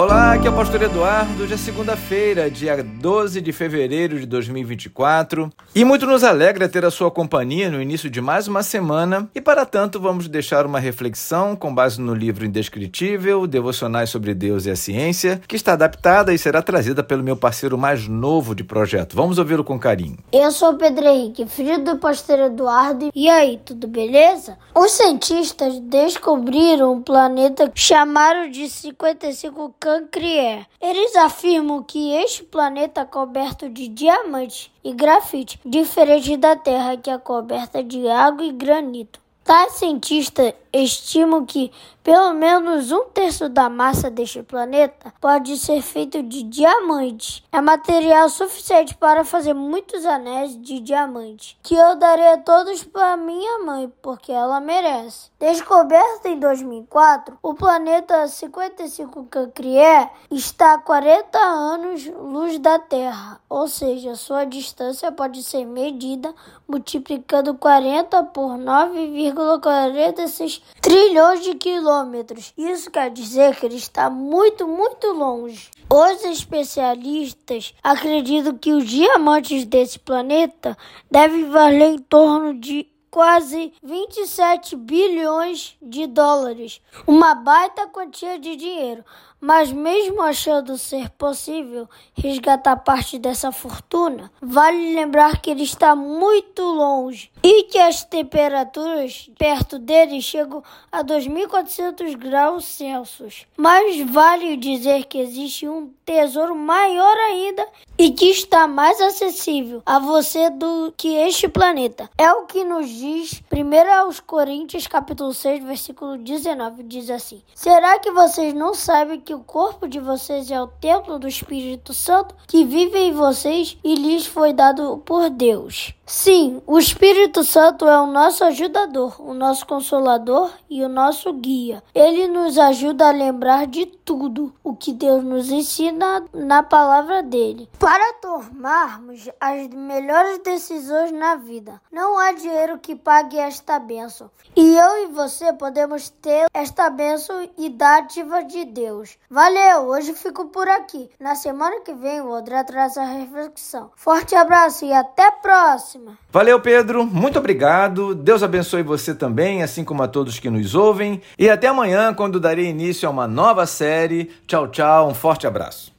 Olá, aqui é o Pastor Eduardo. Hoje é segunda-feira, dia 12 de fevereiro de 2024. E muito nos alegra ter a sua companhia no início de mais uma semana. E para tanto, vamos deixar uma reflexão com base no livro Indescritível, Devocionais sobre Deus e a Ciência, que está adaptada e será trazida pelo meu parceiro mais novo de projeto. Vamos ouvi-lo com carinho. Eu sou o Pedro Henrique, filho do Pastor Eduardo. E aí, tudo beleza? Os cientistas descobriram um planeta que chamaram de 55 Cancrier. Eles afirmam que este planeta é coberto de diamante e grafite, diferente da Terra que é coberta de água e granito. Tais cientistas estimam que pelo menos um terço da massa deste planeta pode ser feito de diamante. É material suficiente para fazer muitos anéis de diamante, que eu darei todos para minha mãe, porque ela merece. Descoberto em 2004, o planeta 55 Cancrier está a 40 anos-luz da Terra, ou seja, sua distância pode ser medida multiplicando 40 por 9,46 trilhões de quilômetros. Isso quer dizer que ele está muito, muito longe. Os especialistas acreditam que os diamantes desse planeta devem valer em torno de quase 27 bilhões de dólares, uma baita quantia de dinheiro. Mas mesmo achando ser possível resgatar parte dessa fortuna, vale lembrar que ele está muito longe e que as temperaturas perto dele chegam a 2.400 graus Celsius. Mas vale dizer que existe um tesouro maior ainda e que está mais acessível a você do que este planeta. É o que nos diz 1 aos Coríntios capítulo 6, versículo 19, diz assim: Será que vocês não sabem que o corpo de vocês é o templo do Espírito Santo que vive em vocês e lhes foi dado por Deus. Sim, o Espírito Santo é o nosso ajudador, o nosso consolador e o nosso guia. Ele nos ajuda a lembrar de tudo o que Deus nos ensina na palavra dele. Para tomarmos as melhores decisões na vida, não há dinheiro que pague esta bênção. E eu e você podemos ter esta bênção e dádiva de Deus. Valeu, hoje fico por aqui. Na semana que vem o André traz a reflexão. Forte abraço e até a próxima. Valeu, Pedro. Muito obrigado. Deus abençoe você também, assim como a todos que nos ouvem. E até amanhã, quando darei início a uma nova série. Tchau, tchau. Um forte abraço.